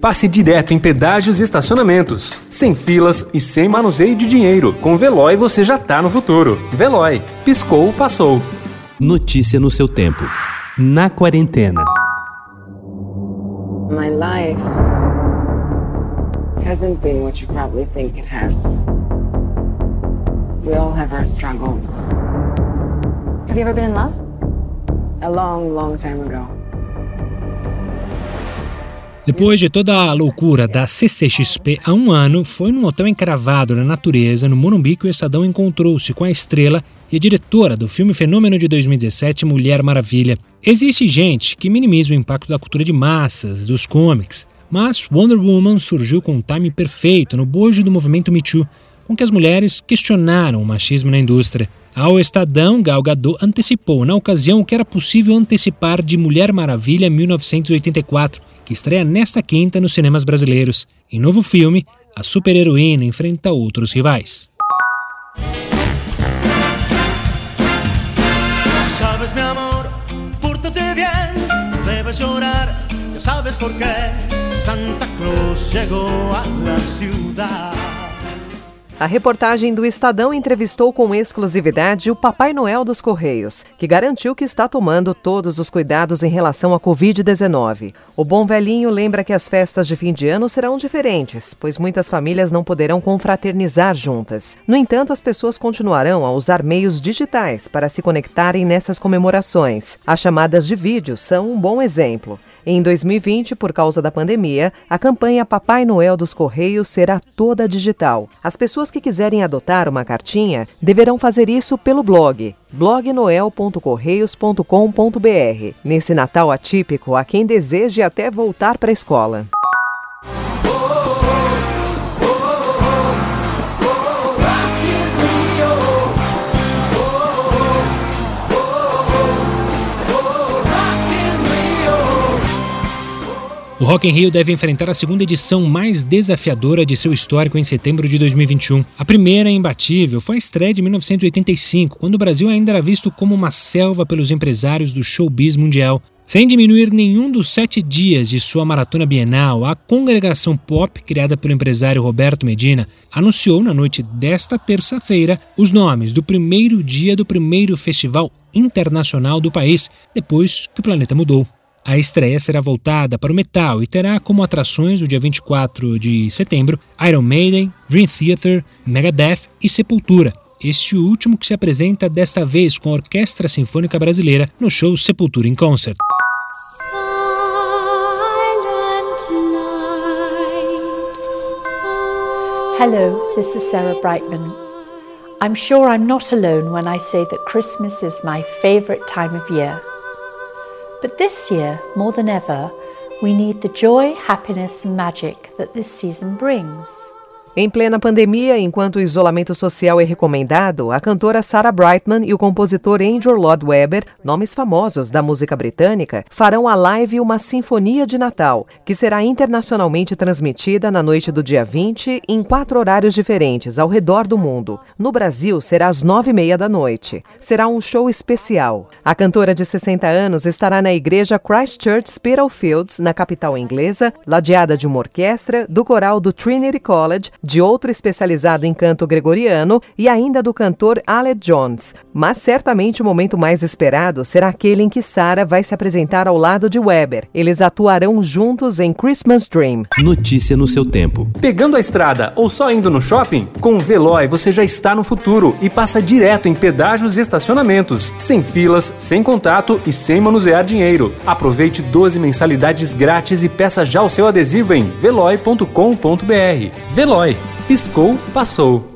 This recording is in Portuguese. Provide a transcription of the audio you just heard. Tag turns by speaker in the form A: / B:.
A: passe direto em pedágios e estacionamentos, sem filas e sem manuseio de dinheiro. Com Veloy você já tá no futuro. Veloy, piscou, passou.
B: Notícia no seu tempo. Na quarentena.
C: My life hasn't been what you probably think it has. We all have our struggles.
D: Have you ever been in love?
C: A long, long time ago.
E: Depois de toda a loucura da CCXP há um ano, foi num hotel encravado na natureza, no Morumbi, que o Estadão encontrou-se com a estrela e a diretora do filme Fenômeno de 2017, Mulher Maravilha. Existe gente que minimiza o impacto da cultura de massas, dos comics, mas Wonder Woman surgiu com um time perfeito no bojo do movimento Me Too, com que as mulheres questionaram o machismo na indústria. Ao Estadão, Gal Gadot antecipou na ocasião o que era possível antecipar de Mulher Maravilha 1984, que estreia nesta quinta nos cinemas brasileiros. Em novo filme, a super-heroína enfrenta outros rivais.
F: Santa Claus.
G: A reportagem do Estadão entrevistou com exclusividade o Papai Noel dos Correios, que garantiu que está tomando todos os cuidados em relação à Covid-19. O bom velhinho lembra que as festas de fim de ano serão diferentes, pois muitas famílias não poderão confraternizar juntas. No entanto, as pessoas continuarão a usar meios digitais para se conectarem nessas comemorações. As chamadas de vídeo são um bom exemplo. Em 2020, por causa da pandemia, a campanha Papai Noel dos Correios será toda digital. As pessoas que quiserem adotar uma cartinha deverão fazer isso pelo blog blognoel.correios.com.br. Nesse Natal atípico, a quem deseje até voltar para a escola.
E: O Rock in Rio deve enfrentar a segunda edição mais desafiadora de seu histórico em setembro de 2021. A primeira, imbatível, foi a estreia de 1985, quando o Brasil ainda era visto como uma selva pelos empresários do showbiz mundial. Sem diminuir nenhum dos sete dias de sua maratona bienal, a congregação pop, criada pelo empresário Roberto Medina, anunciou na noite desta terça-feira os nomes do primeiro dia do primeiro festival internacional do país, depois que o planeta mudou. A estreia será voltada para o metal e terá como atrações no dia 24 de setembro Iron Maiden, Dream Theater, Megadeth e Sepultura. Este último que se apresenta desta vez com a Orquestra Sinfônica Brasileira no show Sepultura in Concert.
H: Hello, this is Sarah Brightman. I'm sure I'm not alone when I say that Christmas is my favourite time of year. But this year, more than ever, we need the joy, happiness, and magic that this season brings.
G: Em plena pandemia, enquanto o isolamento social é recomendado, a cantora Sarah Brightman e o compositor Andrew Lloyd Webber, nomes famosos da música britânica, farão a live Uma Sinfonia de Natal, que será internacionalmente transmitida na noite do dia 20 em quatro horários diferentes ao redor do mundo. No Brasil, será às nove e meia da noite. Será um show especial. A cantora de 60 anos estará na igreja Christchurch Spitalfields, na capital inglesa, ladeada de uma orquestra, do coral do Trinity College, de outro especializado em canto gregoriano e ainda do cantor Aled Jones. Mas certamente o momento mais esperado será aquele em que Sarah vai se apresentar ao lado de Weber. Eles atuarão juntos em Christmas Dream.
B: Notícia no seu tempo.
A: Pegando a estrada ou só indo no shopping? Com o Veloy você já está no futuro e passa direto em pedágios e estacionamentos, sem filas, sem contato e sem manusear dinheiro. Aproveite 12 mensalidades grátis e peça já o seu adesivo em veloy.com.br. Veloy Piscou, passou.